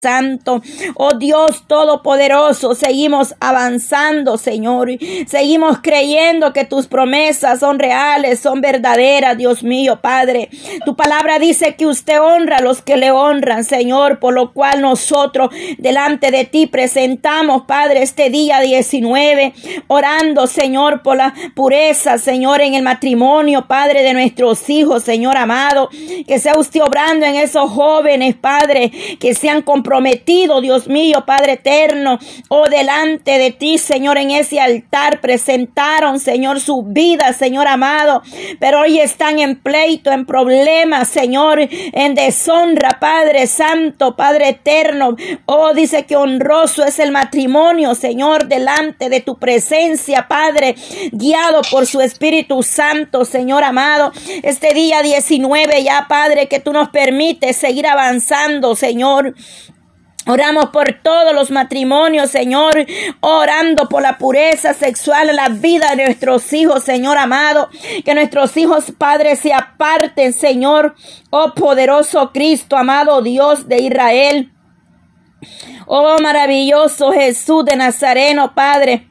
Santo, oh Dios Todopoderoso, seguimos avanzando, Señor. Seguimos creyendo que tus promesas son reales, son verdaderas, Dios mío, Padre. Tu palabra dice que usted honra a los que le honran, Señor, por lo cual nosotros delante de ti presentamos, Padre, este día 19, orando, Señor, por la pureza, Señor, en el matrimonio, Padre, de nuestros hijos, Señor amado. Que sea usted obrando en esos jóvenes, Padre, que sean comprometidos prometido, Dios mío, Padre eterno, oh delante de ti, Señor, en ese altar presentaron, Señor, su vida, Señor amado, pero hoy están en pleito, en problemas, Señor, en deshonra, Padre Santo, Padre eterno, oh, dice que honroso es el matrimonio, Señor, delante de tu presencia, Padre, guiado por su Espíritu Santo, Señor amado, este día 19 ya, Padre, que tú nos permites seguir avanzando, Señor. Oramos por todos los matrimonios, Señor, orando por la pureza sexual en la vida de nuestros hijos, Señor amado. Que nuestros hijos, padres, se aparten, Señor, oh poderoso Cristo, amado Dios de Israel. Oh maravilloso Jesús de Nazareno, Padre.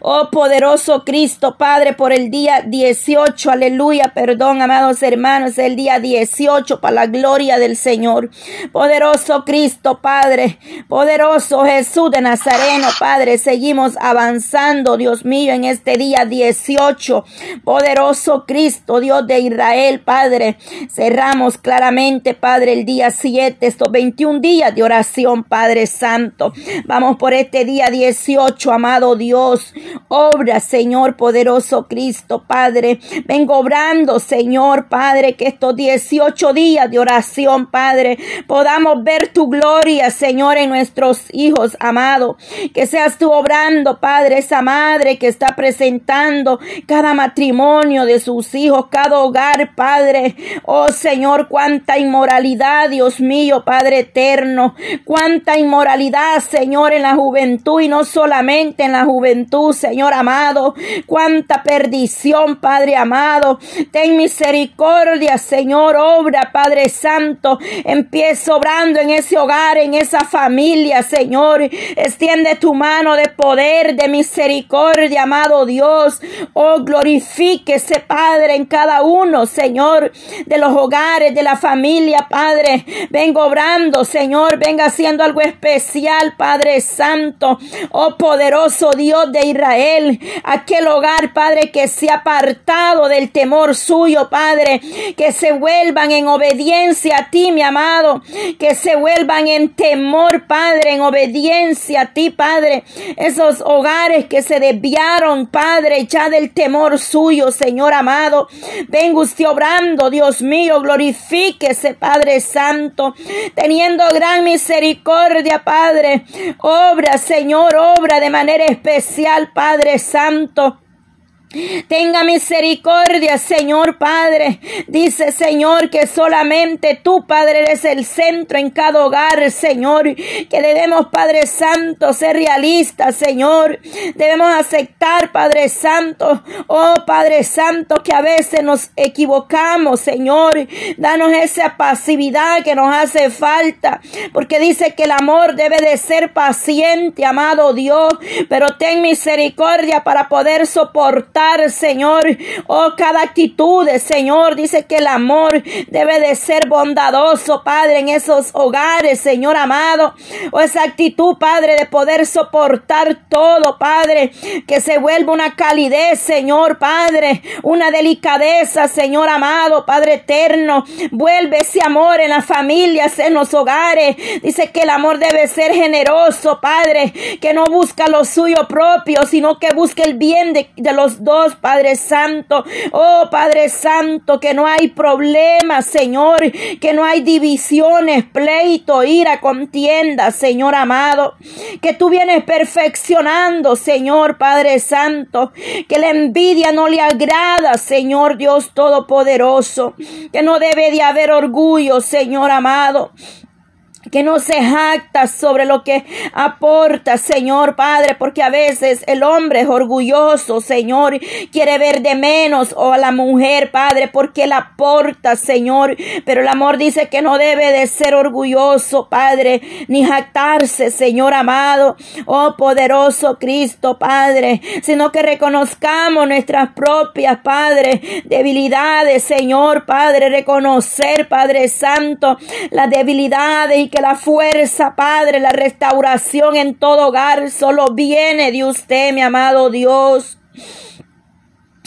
Oh poderoso Cristo, Padre, por el día 18, aleluya, perdón, amados hermanos, el día 18 para la gloria del Señor. Poderoso Cristo, Padre, poderoso Jesús de Nazareno, Padre, seguimos avanzando, Dios mío, en este día 18. Poderoso Cristo, Dios de Israel, Padre, cerramos claramente, Padre, el día 7, estos 21 días de oración, Padre Santo. Vamos por este día 18, amado Dios. Obra, Señor poderoso Cristo, Padre. Vengo obrando, Señor, Padre, que estos 18 días de oración, Padre, podamos ver tu gloria, Señor, en nuestros hijos, amado. Que seas tú obrando, Padre, esa madre que está presentando cada matrimonio de sus hijos, cada hogar, Padre. Oh, Señor, cuánta inmoralidad, Dios mío, Padre eterno. Cuánta inmoralidad, Señor, en la juventud y no solamente en la juventud, Señor amado. Cuánta perdición, Padre amado. Ten misericordia, Señor. Obra, Padre Santo. Empieza obrando en ese hogar, en esa familia, Señor. Extiende tu mano de poder, de misericordia, amado Dios. Oh, glorifíquese, Padre, en cada uno, Señor, de los hogares, de la familia, Padre. Vengo obrando, Señor. Venga haciendo algo especial, Padre Santo. Oh, poderoso Dios de Israel aquel hogar, Padre, que se ha apartado del temor suyo, Padre, que se vuelvan en obediencia a ti, mi amado, que se vuelvan en temor, Padre, en obediencia a ti, Padre, esos hogares que se desviaron, Padre, ya del temor suyo, Señor amado, venga usted obrando, Dios mío, glorifíquese, Padre Santo, teniendo gran misericordia, Padre, obra, Señor, obra de manera especial, Padre Santo. Tenga misericordia, Señor Padre. Dice, Señor, que solamente tú, Padre, eres el centro en cada hogar, Señor. Que debemos, Padre Santo, ser realistas, Señor. Debemos aceptar, Padre Santo, oh Padre Santo, que a veces nos equivocamos, Señor. Danos esa pasividad que nos hace falta. Porque dice que el amor debe de ser paciente, amado Dios. Pero ten misericordia para poder soportar Señor. Oh, cada actitud, Señor, dice que el amor debe de ser bondadoso, Padre, en esos hogares, Señor amado. O oh, esa actitud, Padre, de poder soportar todo, Padre, que se vuelva una calidez, Señor, Padre, una delicadeza, Señor amado, Padre eterno. Vuelve ese amor en las familias, en los hogares. Dice que el amor debe ser generoso, Padre, que no busca lo suyo propio, sino que busque el bien de, de los Padre Santo. Oh, Padre Santo, que no hay problemas, Señor, que no hay divisiones, pleito, ira, contienda, Señor amado. Que tú vienes perfeccionando, Señor, Padre Santo. Que la envidia no le agrada, Señor Dios Todopoderoso. Que no debe de haber orgullo, Señor amado que no se jacta sobre lo que aporta, Señor Padre, porque a veces el hombre es orgulloso, Señor, quiere ver de menos o a la mujer, Padre, porque la aporta, Señor, pero el amor dice que no debe de ser orgulloso, Padre, ni jactarse, Señor amado, oh poderoso Cristo, Padre, sino que reconozcamos nuestras propias, Padre, debilidades, Señor, Padre, reconocer, Padre Santo, las debilidades y que la fuerza, Padre, la restauración en todo hogar solo viene de usted, mi amado Dios.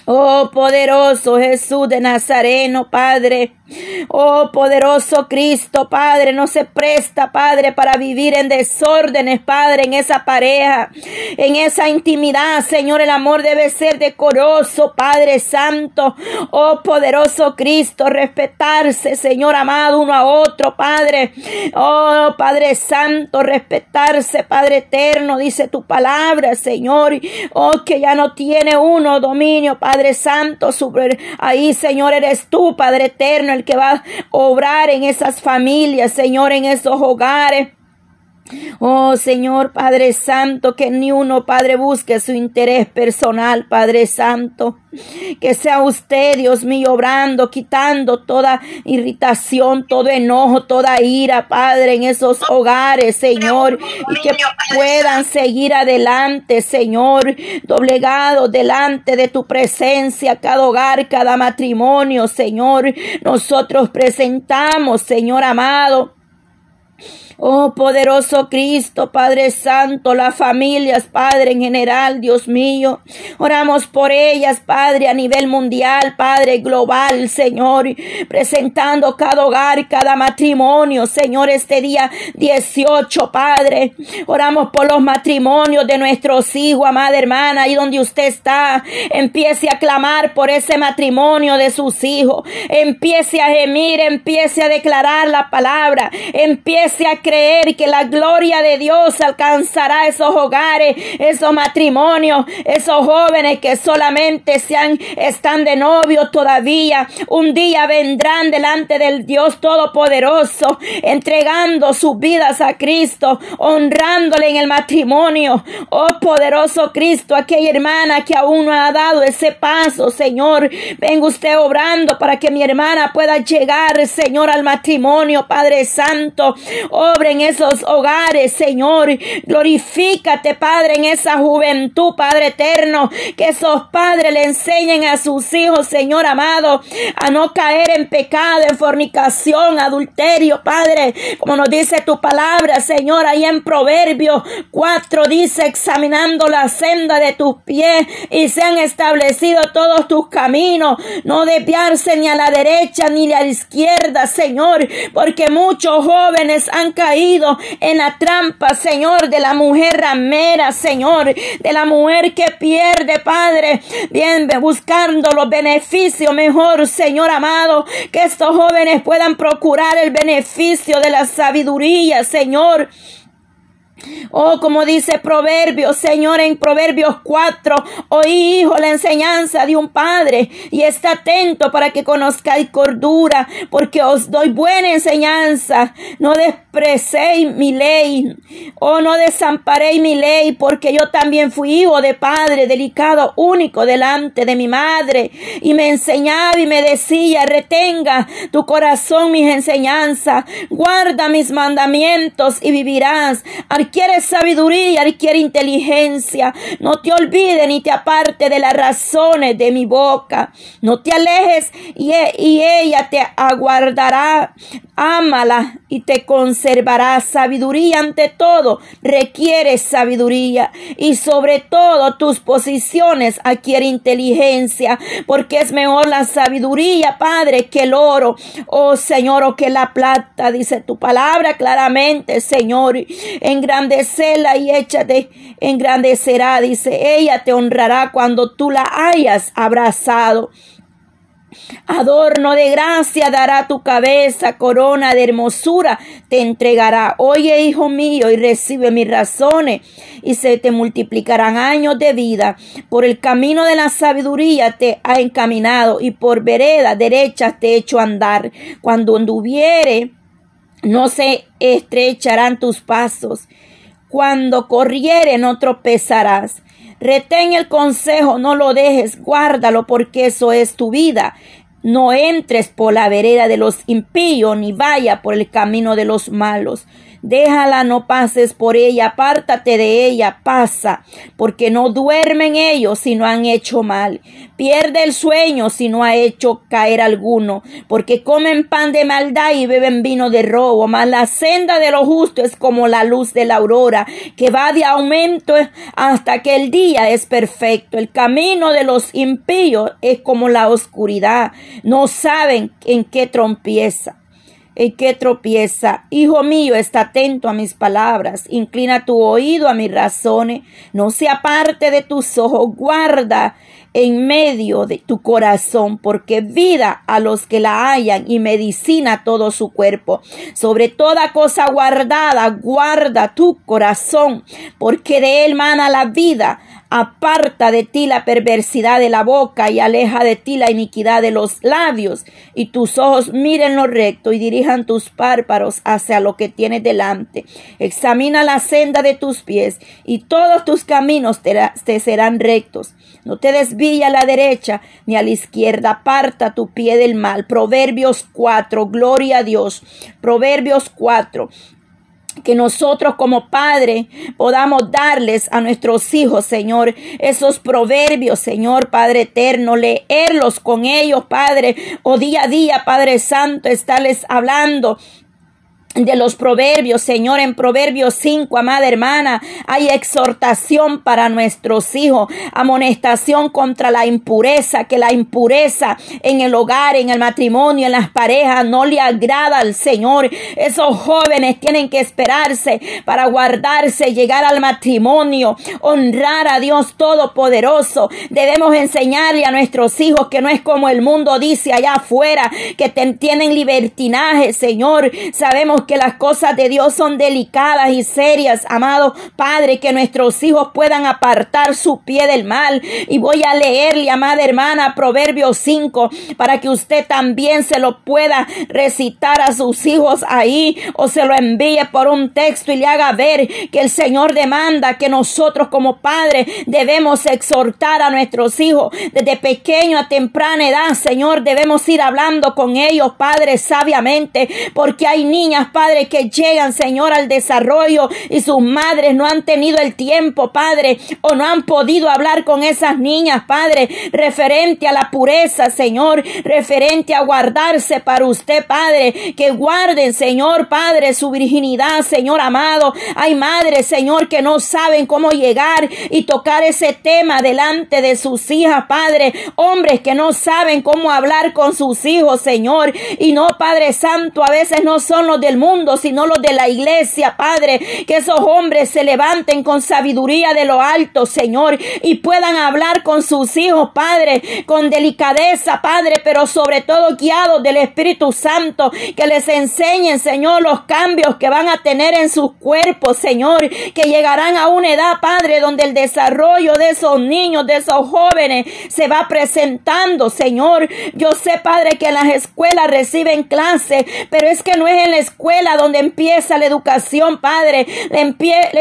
Oh poderoso Jesús de Nazareno, Padre. Oh poderoso Cristo, Padre, no se presta, Padre, para vivir en desórdenes, Padre, en esa pareja, en esa intimidad, Señor, el amor debe ser decoroso, Padre Santo. Oh poderoso Cristo, respetarse, Señor amado, uno a otro, Padre. Oh Padre Santo, respetarse, Padre eterno, dice tu palabra, Señor. Oh que ya no tiene uno dominio, Padre Santo, sobre ahí, Señor, eres tú, Padre eterno, que va a obrar en esas familias, Señor, en esos hogares. Oh Señor Padre Santo, que ni uno, Padre, busque su interés personal, Padre Santo. Que sea usted, Dios mío, obrando, quitando toda irritación, todo enojo, toda ira, Padre, en esos hogares, Señor. Y que puedan seguir adelante, Señor, doblegado delante de tu presencia, cada hogar, cada matrimonio, Señor. Nosotros presentamos, Señor amado Oh poderoso Cristo, Padre Santo, las familias, Padre en general, Dios mío. Oramos por ellas, Padre, a nivel mundial, Padre global, Señor. Presentando cada hogar, cada matrimonio, Señor, este día 18, Padre. Oramos por los matrimonios de nuestros hijos, amada hermana, ahí donde usted está. Empiece a clamar por ese matrimonio de sus hijos. Empiece a gemir, empiece a declarar la palabra. Empiece a creer que la gloria de Dios alcanzará esos hogares, esos matrimonios, esos jóvenes que solamente sean, están de novio todavía. Un día vendrán delante del Dios Todopoderoso, entregando sus vidas a Cristo, honrándole en el matrimonio. Oh poderoso Cristo, aquella hermana que aún no ha dado ese paso, Señor. Venga usted obrando para que mi hermana pueda llegar, Señor, al matrimonio, Padre Santo. Oh en esos hogares, Señor. Glorifícate, Padre, en esa juventud, Padre eterno. Que esos padres le enseñen a sus hijos, Señor amado, a no caer en pecado, en fornicación, adulterio, Padre. Como nos dice tu palabra, Señor, ahí en Proverbios 4 dice, examinando la senda de tus pies y se han establecido todos tus caminos. No desviarse ni a la derecha ni a la izquierda, Señor, porque muchos jóvenes han caído en la trampa, Señor, de la mujer ramera, Señor, de la mujer que pierde, Padre, bien buscando los beneficios mejor, Señor amado, que estos jóvenes puedan procurar el beneficio de la sabiduría, Señor. Oh, como dice Proverbios, Señor, en Proverbios 4, oí, hijo, la enseñanza de un padre y está atento para que conozcáis cordura, porque os doy buena enseñanza. No desprecéis mi ley, oh, no desamparéis mi ley, porque yo también fui hijo de padre, delicado, único delante de mi madre, y me enseñaba y me decía, retenga tu corazón mis enseñanzas, guarda mis mandamientos y vivirás adquiere sabiduría, adquiere inteligencia. No te olvides ni te aparte de las razones de mi boca. No te alejes y, e, y ella te aguardará. Ámala y te conservará sabiduría ante todo. Requiere sabiduría y sobre todo tus posiciones adquiere inteligencia porque es mejor la sabiduría, Padre, que el oro. Oh Señor, o que la plata, dice tu palabra claramente, Señor. En gran engrandecela y échate, engrandecerá, dice, ella te honrará cuando tú la hayas abrazado. Adorno de gracia dará tu cabeza, corona de hermosura te entregará. Oye, hijo mío, y recibe mis razones, y se te multiplicarán años de vida. Por el camino de la sabiduría te ha encaminado, y por vereda derecha te he hecho andar. Cuando anduviere no se estrecharán tus pasos. Cuando corriere no tropezarás. Retén el consejo, no lo dejes, guárdalo porque eso es tu vida. No entres por la vereda de los impíos, ni vaya por el camino de los malos Déjala, no pases por ella, apártate de ella, pasa, porque no duermen ellos si no han hecho mal. Pierde el sueño si no ha hecho caer alguno, porque comen pan de maldad y beben vino de robo. Mas la senda de lo justo es como la luz de la aurora, que va de aumento hasta que el día es perfecto. El camino de los impíos es como la oscuridad. No saben en qué trompieza en que tropieza. Hijo mío, está atento a mis palabras, inclina tu oído a mis razones, no se aparte de tus ojos, guarda en medio de tu corazón, porque vida a los que la hallan y medicina todo su cuerpo. Sobre toda cosa guardada, guarda tu corazón, porque de él mana la vida. Aparta de ti la perversidad de la boca y aleja de ti la iniquidad de los labios, y tus ojos miren lo recto y dirijan tus párpados hacia lo que tienes delante. Examina la senda de tus pies, y todos tus caminos te, serán rectos. No te desvíe a la derecha ni a la izquierda, aparta tu pie del mal. Proverbios 4, gloria a Dios. Proverbios 4 que nosotros como padre podamos darles a nuestros hijos, Señor, esos proverbios, Señor, Padre eterno, leerlos con ellos, Padre, o día a día, Padre Santo, estarles hablando de los proverbios, Señor, en Proverbios 5, amada hermana, hay exhortación para nuestros hijos, amonestación contra la impureza, que la impureza en el hogar, en el matrimonio, en las parejas, no le agrada al Señor. Esos jóvenes tienen que esperarse para guardarse, llegar al matrimonio, honrar a Dios Todopoderoso. Debemos enseñarle a nuestros hijos que no es como el mundo dice allá afuera, que tienen libertinaje, Señor. Sabemos que las cosas de Dios son delicadas y serias, amado Padre, que nuestros hijos puedan apartar su pie del mal. Y voy a leerle, amada hermana, Proverbios 5, para que usted también se lo pueda recitar a sus hijos ahí o se lo envíe por un texto y le haga ver que el Señor demanda que nosotros como padres debemos exhortar a nuestros hijos desde pequeño a temprana edad, Señor, debemos ir hablando con ellos, Padre, sabiamente, porque hay niñas, Padre, que llegan, Señor, al desarrollo y sus madres no han tenido el tiempo, Padre, o no han podido hablar con esas niñas, Padre, referente a la pureza, Señor, referente a guardarse para usted, Padre, que guarden, Señor, Padre, su virginidad, Señor amado. Hay madres, Señor, que no saben cómo llegar y tocar ese tema delante de sus hijas, Padre. Hombres que no saben cómo hablar con sus hijos, Señor. Y no, Padre Santo, a veces no son los del mundo, sino los de la iglesia, Padre. Que esos hombres se levanten con sabiduría de lo alto, Señor, y puedan hablar con sus hijos, Padre, con delicadeza, Padre, pero sobre todo guiados del Espíritu Santo, que les enseñen, Señor, los cambios que van a tener en sus cuerpos, Señor, que llegarán a una edad, Padre, donde el desarrollo de esos niños, de esos jóvenes, se va presentando, Señor. Yo sé, Padre, que en las escuelas reciben clases, pero es que no es en la escuela donde empieza la educación, Padre. Le,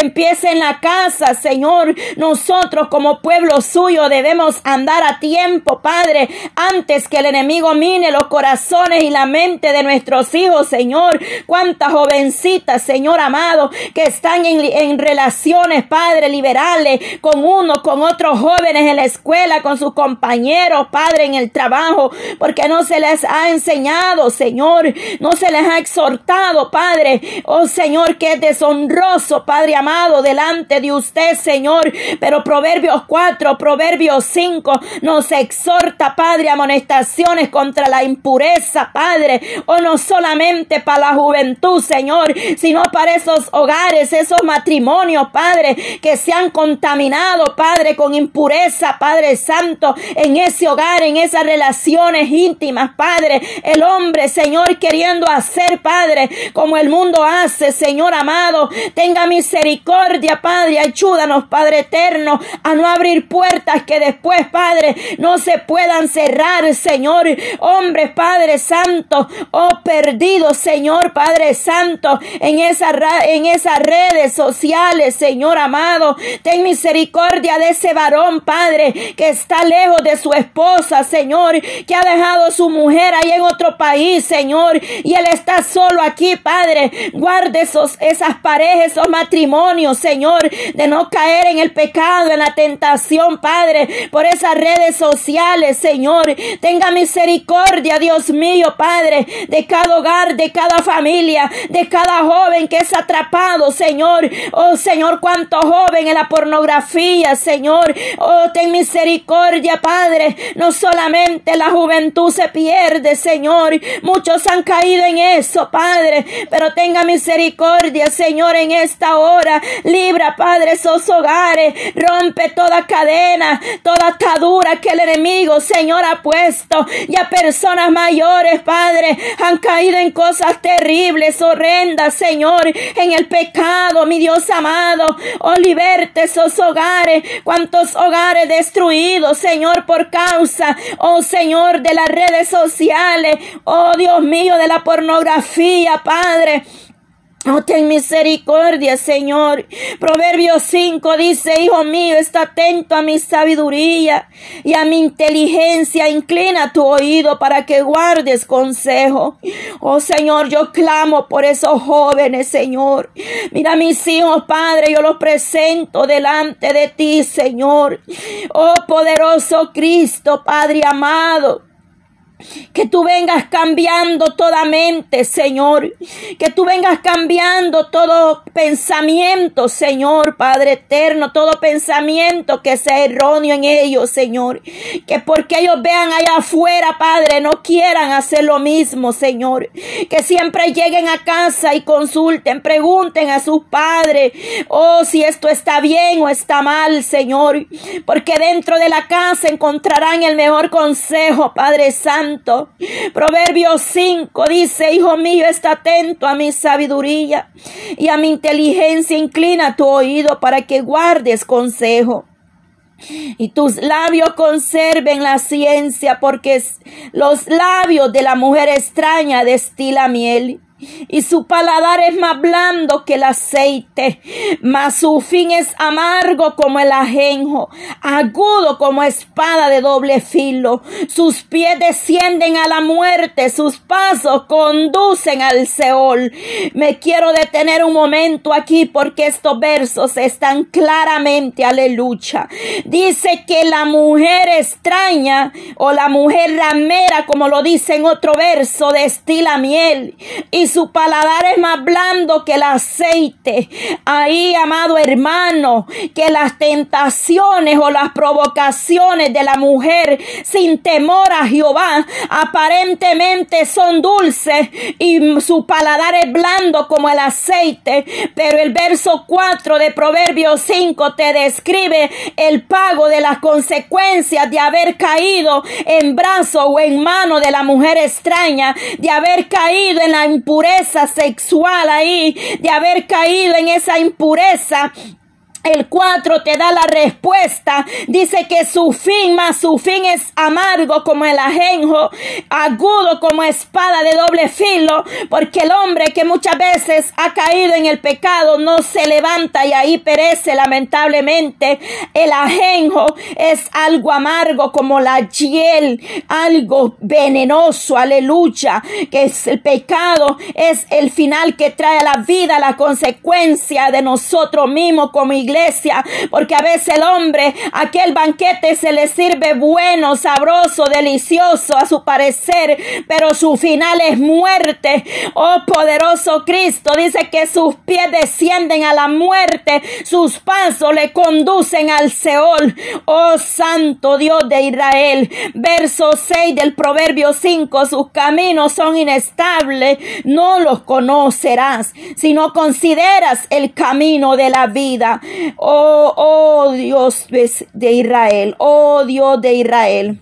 empieza en la casa, Señor. Nosotros como pueblo suyo debemos andar a tiempo, Padre, antes que el enemigo mine los corazones y la mente de nuestros hijos, Señor. Cuántas jovencitas, Señor amado, que están en, en relaciones, Padre, liberales, con uno, con otros jóvenes en la escuela, con sus compañeros, Padre, en el trabajo, porque no se les ha enseñado, Señor, no se les ha exhortado Padre. Oh Señor, que es deshonroso, Padre amado, delante de usted, Señor. Pero Proverbios 4, Proverbios 5 nos exhorta, Padre, amonestaciones contra la impureza, Padre. O oh, no solamente para la juventud, Señor, sino para esos hogares, esos matrimonios, Padre, que se han contaminado, Padre, con impureza, Padre Santo, en ese hogar, en esas relaciones íntimas, Padre. El hombre, Señor, queriendo hacer, Padre, como el mundo hace, Señor amado. Tenga misericordia, Padre. Ayúdanos, Padre eterno, a no abrir puertas que después, Padre, no se puedan cerrar, Señor. Hombres, Padre Santo, oh perdidos, Señor, Padre Santo, en, en esas redes sociales, Señor amado. Ten misericordia de ese varón, Padre, que está lejos de su esposa, Señor, que ha dejado su mujer ahí en otro país, Señor, y él está solo aquí, Padre. Guarde esos, esas parejas, esos matrimonios, Señor, de no caer en el pecado, en la tentación, Padre, por esas redes sociales, Señor. Tenga misericordia, Dios mío, Padre, de cada hogar, de cada familia, de cada joven que es atrapado, Señor. Oh, Señor, cuánto joven en la pornografía, Señor. Oh, ten misericordia, Padre. No solamente la juventud se pierde, Señor. Muchos han caído en eso, Padre. Pero tenga misericordia, Señor, en esta hora. Libra, Padre, esos hogares. Rompe toda cadena, toda atadura que el enemigo, Señor, ha puesto. Ya personas mayores, Padre, han caído en cosas terribles, horrendas, Señor, en el pecado, mi Dios amado. Oh, liberte esos hogares. Cuántos hogares destruidos, Señor, por causa, oh Señor, de las redes sociales. Oh Dios mío, de la pornografía, Padre. Oh, ten misericordia, Señor. Proverbios 5 dice, Hijo mío, está atento a mi sabiduría y a mi inteligencia. Inclina tu oído para que guardes consejo. Oh, Señor, yo clamo por esos jóvenes, Señor. Mira mis hijos, Padre, yo los presento delante de ti, Señor. Oh, poderoso Cristo, Padre amado. Que tú vengas cambiando toda mente, Señor. Que tú vengas cambiando todo pensamiento, Señor, Padre eterno. Todo pensamiento que sea erróneo en ellos, Señor. Que porque ellos vean allá afuera, Padre, no quieran hacer lo mismo, Señor. Que siempre lleguen a casa y consulten, pregunten a sus padres, oh, si esto está bien o está mal, Señor. Porque dentro de la casa encontrarán el mejor consejo, Padre Santo Proverbios 5 dice, Hijo mío, está atento a mi sabiduría y a mi inteligencia. Inclina tu oído para que guardes consejo. Y tus labios conserven la ciencia, porque los labios de la mujer extraña destila miel y su paladar es más blando que el aceite, mas su fin es amargo como el ajenjo, agudo como espada de doble filo. Sus pies descienden a la muerte, sus pasos conducen al Seol. Me quiero detener un momento aquí porque estos versos están claramente, aleluya. Dice que la mujer extraña o la mujer ramera, como lo dice en otro verso, destila miel y su paladar es más blando que el aceite. Ahí, amado hermano, que las tentaciones o las provocaciones de la mujer sin temor a Jehová aparentemente son dulces y su paladar es blando como el aceite. Pero el verso 4 de Proverbios 5 te describe el pago de las consecuencias de haber caído en brazo o en mano de la mujer extraña, de haber caído en la impureza sexual ahí, de haber caído en esa impureza el 4 te da la respuesta. Dice que su fin, más su fin es amargo como el ajenjo, agudo como espada de doble filo, porque el hombre que muchas veces ha caído en el pecado no se levanta y ahí perece lamentablemente. El ajenjo es algo amargo como la hiel, algo venenoso, aleluya, que es el pecado, es el final que trae a la vida, la consecuencia de nosotros mismos como iglesia porque a veces el hombre, aquel banquete se le sirve bueno, sabroso, delicioso a su parecer, pero su final es muerte. Oh poderoso Cristo, dice que sus pies descienden a la muerte, sus pasos le conducen al Seol. Oh santo Dios de Israel. Verso 6 del Proverbio 5, sus caminos son inestables, no los conocerás, si no consideras el camino de la vida. Oh, oh Dios de Israel, oh Dios de Israel.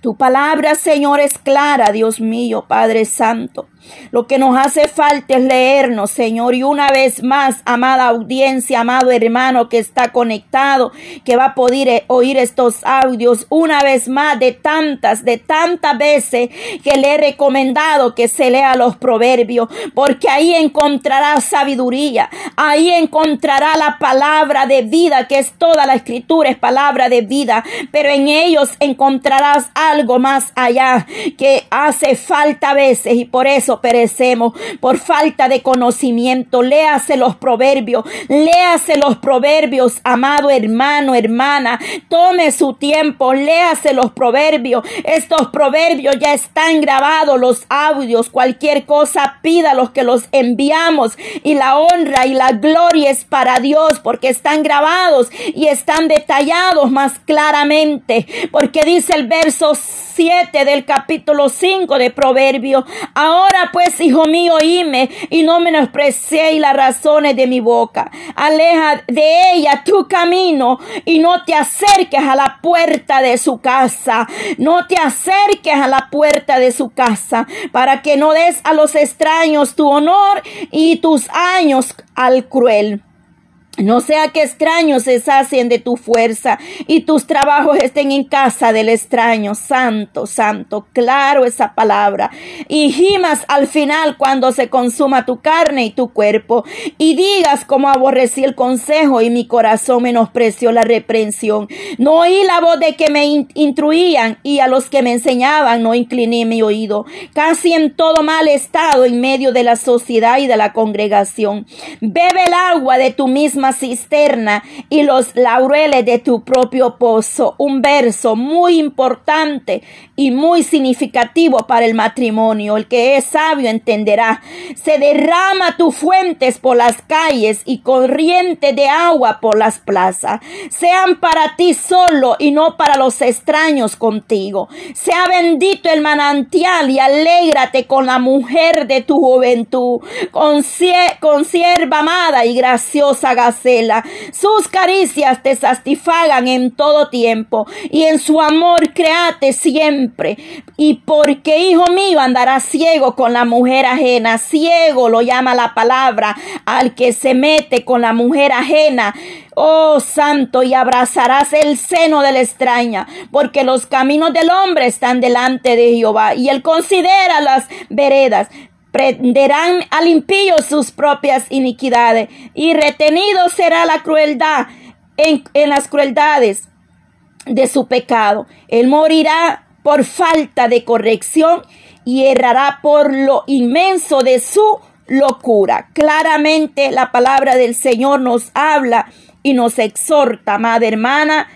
Tu palabra, Señor, es clara, Dios mío, Padre Santo. Lo que nos hace falta es leernos, Señor. Y una vez más, amada audiencia, amado hermano que está conectado, que va a poder eh, oír estos audios, una vez más de tantas, de tantas veces que le he recomendado que se lea los proverbios, porque ahí encontrará sabiduría, ahí encontrará la palabra de vida, que es toda la escritura, es palabra de vida, pero en ellos encontrarás algo más allá que hace falta a veces y por eso perecemos por falta de conocimiento. Léase los proverbios, léase los proverbios, amado hermano, hermana. Tome su tiempo, léase los proverbios. Estos proverbios ya están grabados, los audios. Cualquier cosa pida los que los enviamos. Y la honra y la gloria es para Dios porque están grabados y están detallados más claramente. Porque dice el verso 7 del capítulo 5 de Proverbio. Ahora pues, hijo mío, oíme y no menosprecéis las razones de mi boca. Aleja de ella tu camino y no te acerques a la puerta de su casa. No te acerques a la puerta de su casa para que no des a los extraños tu honor y tus años al cruel. No sea que extraños se sacien de tu fuerza y tus trabajos estén en casa del extraño. Santo, santo, claro esa palabra. Y gimas al final cuando se consuma tu carne y tu cuerpo. Y digas como aborrecí el consejo y mi corazón menospreció la reprensión. No oí la voz de que me instruían y a los que me enseñaban no incliné mi oído. Casi en todo mal estado en medio de la sociedad y de la congregación. Bebe el agua de tu misma cisterna y los laureles de tu propio pozo. Un verso muy importante y muy significativo para el matrimonio. El que es sabio entenderá. Se derrama tus fuentes por las calles y corriente de agua por las plazas. Sean para ti solo y no para los extraños contigo. Sea bendito el manantial y alégrate con la mujer de tu juventud. Consierva amada y graciosa sus caricias te satisfagan en todo tiempo y en su amor créate siempre. Y porque, hijo mío, andará ciego con la mujer ajena. Ciego lo llama la palabra al que se mete con la mujer ajena. Oh santo, y abrazarás el seno de la extraña, porque los caminos del hombre están delante de Jehová, y él considera las veredas prenderán al impío sus propias iniquidades y retenido será la crueldad en, las crueldades de su pecado. Él morirá por falta de corrección y errará por lo inmenso de su locura. Claramente la palabra del Señor nos habla y nos exhorta, amada hermana.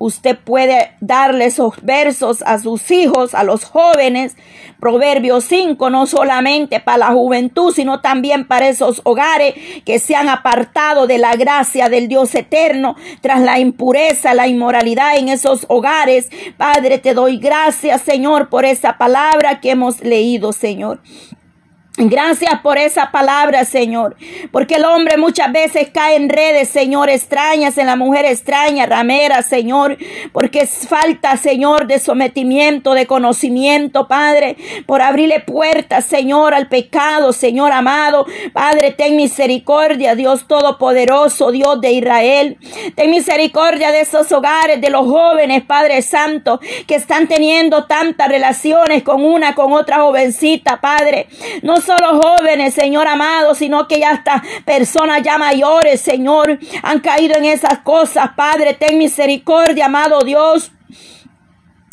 Usted puede darle esos versos a sus hijos, a los jóvenes, Proverbios 5, no solamente para la juventud, sino también para esos hogares que se han apartado de la gracia del Dios eterno tras la impureza, la inmoralidad en esos hogares. Padre, te doy gracias, Señor, por esa palabra que hemos leído, Señor. Gracias por esa palabra, Señor. Porque el hombre muchas veces cae en redes, Señor, extrañas, en la mujer extraña, ramera, Señor. Porque es falta, Señor, de sometimiento, de conocimiento, Padre. Por abrirle puertas, Señor, al pecado, Señor amado. Padre, ten misericordia, Dios Todopoderoso, Dios de Israel. Ten misericordia de esos hogares, de los jóvenes, Padre Santo, que están teniendo tantas relaciones con una, con otra jovencita, Padre. No solo jóvenes, Señor amado, sino que ya hasta personas ya mayores, Señor, han caído en esas cosas. Padre, ten misericordia, amado Dios.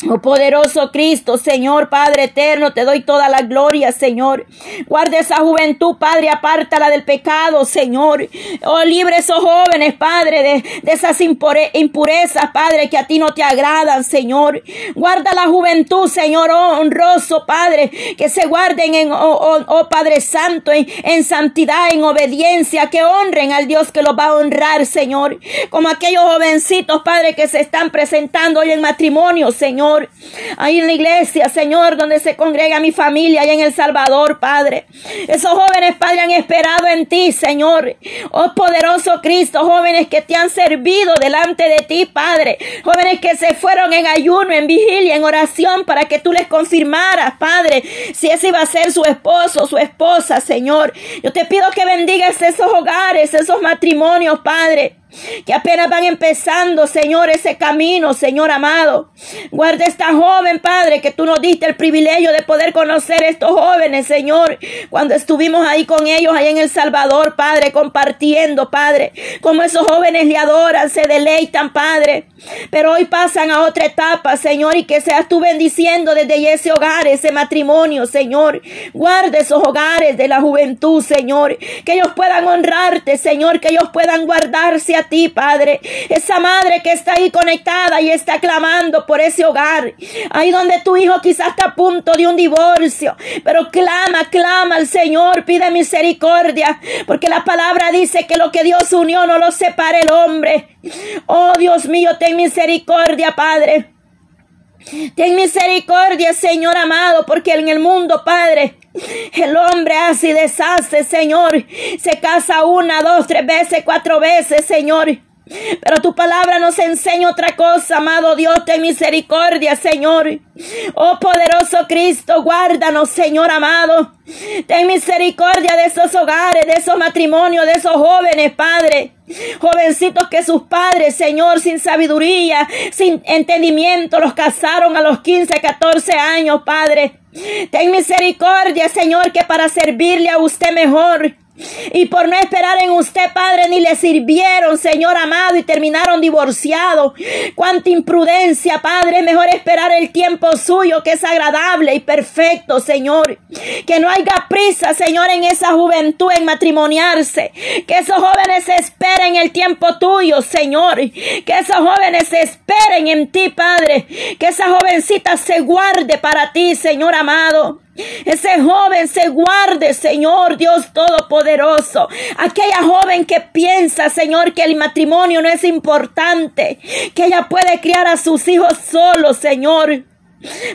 Oh poderoso Cristo, Señor Padre eterno, te doy toda la gloria, Señor. Guarda esa juventud, Padre, apártala del pecado, Señor. Oh, libre esos jóvenes, Padre, de, de esas impurezas, Padre, que a ti no te agradan, Señor. Guarda la juventud, Señor, oh, honroso, Padre, que se guarden en, oh, oh, oh Padre Santo, en, en santidad, en obediencia, que honren al Dios que los va a honrar, Señor. Como aquellos jovencitos, Padre, que se están presentando hoy en matrimonio, Señor. Señor. Ahí en la iglesia, Señor, donde se congrega mi familia, allá en El Salvador, Padre. Esos jóvenes, Padre, han esperado en ti, Señor. Oh poderoso Cristo, jóvenes que te han servido delante de ti, Padre. Jóvenes que se fueron en ayuno, en vigilia, en oración, para que tú les confirmaras, Padre, si ese iba a ser su esposo, su esposa, Señor. Yo te pido que bendigas esos hogares, esos matrimonios, Padre que apenas van empezando, Señor, ese camino, Señor amado. Guarda esta joven, Padre, que tú nos diste el privilegio de poder conocer estos jóvenes, Señor, cuando estuvimos ahí con ellos, ahí en El Salvador, Padre, compartiendo, Padre, como esos jóvenes le adoran, se deleitan, Padre. Pero hoy pasan a otra etapa, Señor, y que seas tú bendiciendo desde ese hogar, ese matrimonio, Señor. Guarda esos hogares de la juventud, Señor, que ellos puedan honrarte, Señor, que ellos puedan guardarse a ti, Padre. Esa madre que está ahí conectada y está clamando por ese hogar. Ahí donde tu hijo quizás está a punto de un divorcio. Pero clama, clama al Señor, pide misericordia. Porque la palabra dice que lo que Dios unió no lo separe el hombre. Oh Dios mío, ten misericordia, Padre. Ten misericordia, Señor amado, porque en el mundo, Padre, el hombre hace y deshace, Señor. Se casa una, dos, tres veces, cuatro veces, Señor. Pero tu palabra nos enseña otra cosa, amado Dios, ten misericordia, Señor. Oh poderoso Cristo, guárdanos, Señor amado. Ten misericordia de esos hogares, de esos matrimonios, de esos jóvenes, Padre. Jovencitos que sus padres, Señor, sin sabiduría, sin entendimiento, los casaron a los 15, 14 años, Padre. Ten misericordia, Señor, que para servirle a usted mejor y por no esperar en usted, Padre, ni le sirvieron, Señor amado, y terminaron divorciados. Cuánta imprudencia, Padre. Mejor esperar el tiempo suyo, que es agradable y perfecto, Señor. Que no haya prisa, Señor, en esa juventud en matrimoniarse. Que esos jóvenes esperen el tiempo tuyo, Señor. Que esos jóvenes esperen en ti, Padre. Que esa jovencita se guarde para ti, Señor amado. Ese joven se guarde, Señor Dios Todopoderoso. Aquella joven que piensa, Señor, que el matrimonio no es importante, que ella puede criar a sus hijos solos, Señor.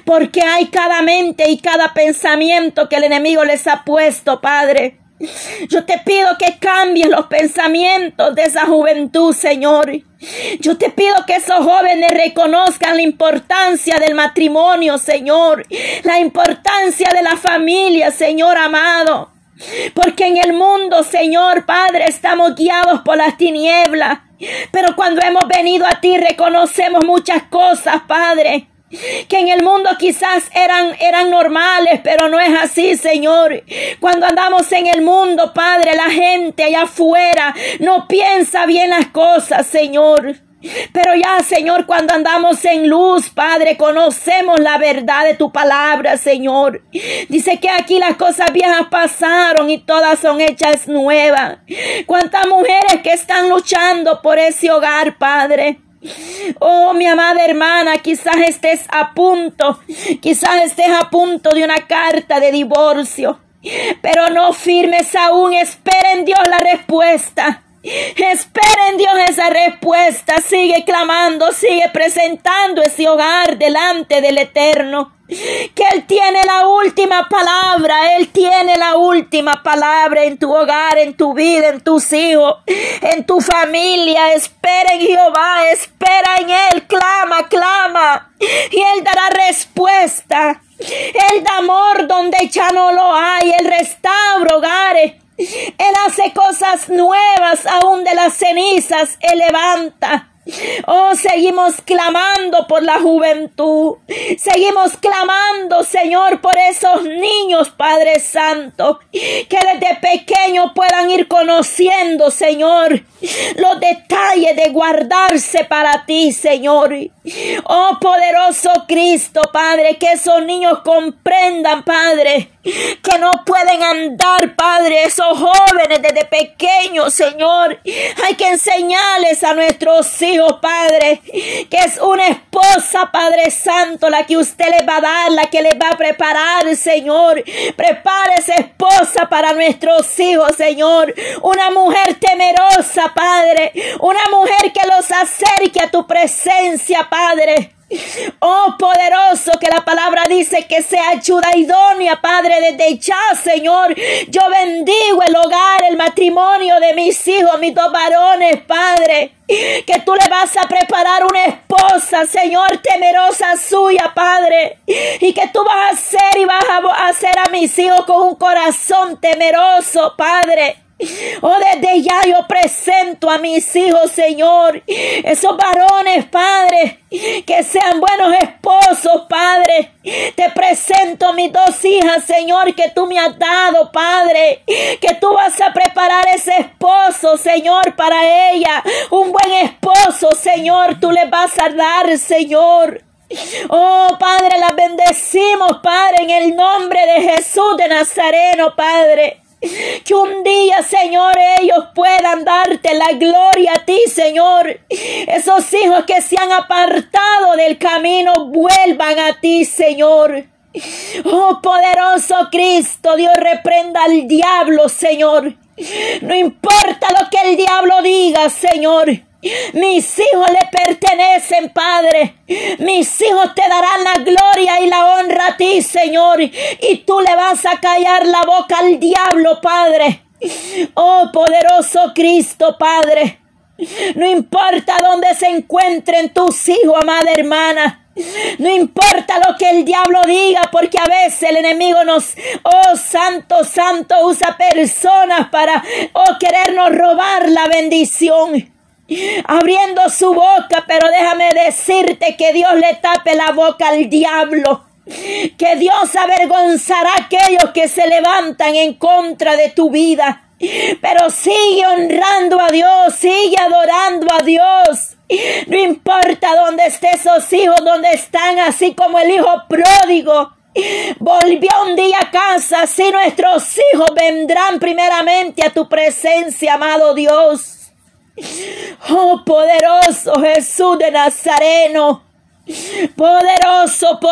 Porque hay cada mente y cada pensamiento que el enemigo les ha puesto, Padre. Yo te pido que cambies los pensamientos de esa juventud, Señor. Yo te pido que esos jóvenes reconozcan la importancia del matrimonio, Señor. La importancia de la familia, Señor amado. Porque en el mundo, Señor Padre, estamos guiados por las tinieblas. Pero cuando hemos venido a ti reconocemos muchas cosas, Padre que en el mundo quizás eran, eran normales, pero no es así, Señor. Cuando andamos en el mundo, Padre, la gente allá afuera no piensa bien las cosas, Señor. Pero ya, Señor, cuando andamos en luz, Padre, conocemos la verdad de tu palabra, Señor. Dice que aquí las cosas viejas pasaron y todas son hechas nuevas. Cuántas mujeres que están luchando por ese hogar, Padre. Oh, mi amada hermana, quizás estés a punto, quizás estés a punto de una carta de divorcio, pero no firmes aún, espera en Dios la respuesta. Espera en Dios esa respuesta. Sigue clamando, sigue presentando ese hogar delante del Eterno que Él tiene la última palabra, Él tiene la última palabra en tu hogar, en tu vida, en tus hijos, en tu familia. Espera en Jehová, espera en Él, clama, clama, y Él dará respuesta. Él da amor donde ya no lo hay, Él restaura hogares. Él hace cosas nuevas aún de las cenizas, Él levanta. Oh, seguimos clamando por la juventud. Seguimos clamando, Señor, por esos niños, Padre Santo, que desde pequeños puedan ir conociendo, Señor, los detalles de guardarse para ti, Señor. Oh, poderoso Cristo, Padre, que esos niños comprendan, Padre, que no pueden andar, Padre, esos jóvenes desde pequeños, Señor. Hay que enseñarles a nuestros hijos, Padre, que es una esposa, Padre Santo, la que usted les va a dar, la que les va a preparar, Señor. Prepare esa esposa para nuestros hijos, Señor. Una mujer temerosa, Padre. Una mujer que los acerque a tu presencia, Padre. Oh poderoso que la palabra dice que sea ayuda idónea, Padre, desde ya, Señor. Yo bendigo el hogar, el matrimonio de mis hijos, mis dos varones, Padre que tú le vas a preparar una esposa, Señor, temerosa suya, Padre, y que tú vas a hacer y vas a hacer a mis hijos con un corazón temeroso, Padre. Oh, desde ya yo presento a mis hijos, Señor, esos varones, Padre, que sean buenos esposos, Padre. Te presento a mis dos hijas, Señor, que tú me has dado, Padre, que tú vas a preparar ese esposo, Señor, para ella. Un buen esposo, Señor, tú le vas a dar, Señor. Oh Padre, las bendecimos, Padre, en el nombre de Jesús de Nazareno, Padre. Que un día, Señor, ellos puedan darte la gloria a ti, Señor. Esos hijos que se han apartado del camino vuelvan a ti, Señor. Oh poderoso Cristo, Dios reprenda al diablo, Señor. No importa lo que el diablo diga, Señor. Mis hijos le pertenecen, Padre. Mis hijos te darán la gloria y la honra a ti, Señor. Y tú le vas a callar la boca al diablo, Padre. Oh poderoso Cristo, Padre. No importa dónde se encuentren tus hijos, amada hermana. No importa lo que el diablo diga, porque a veces el enemigo nos, oh santo, santo, usa personas para, oh querernos robar la bendición abriendo su boca, pero déjame decirte que Dios le tape la boca al diablo. Que Dios avergonzará a aquellos que se levantan en contra de tu vida. Pero sigue honrando a Dios, sigue adorando a Dios. No importa dónde estén esos hijos, dónde están, así como el hijo pródigo. Volvió un día a casa, así nuestros hijos vendrán primeramente a tu presencia, amado Dios. Oh, poderoso Jesús de Nazareno. Poderoso, poderoso.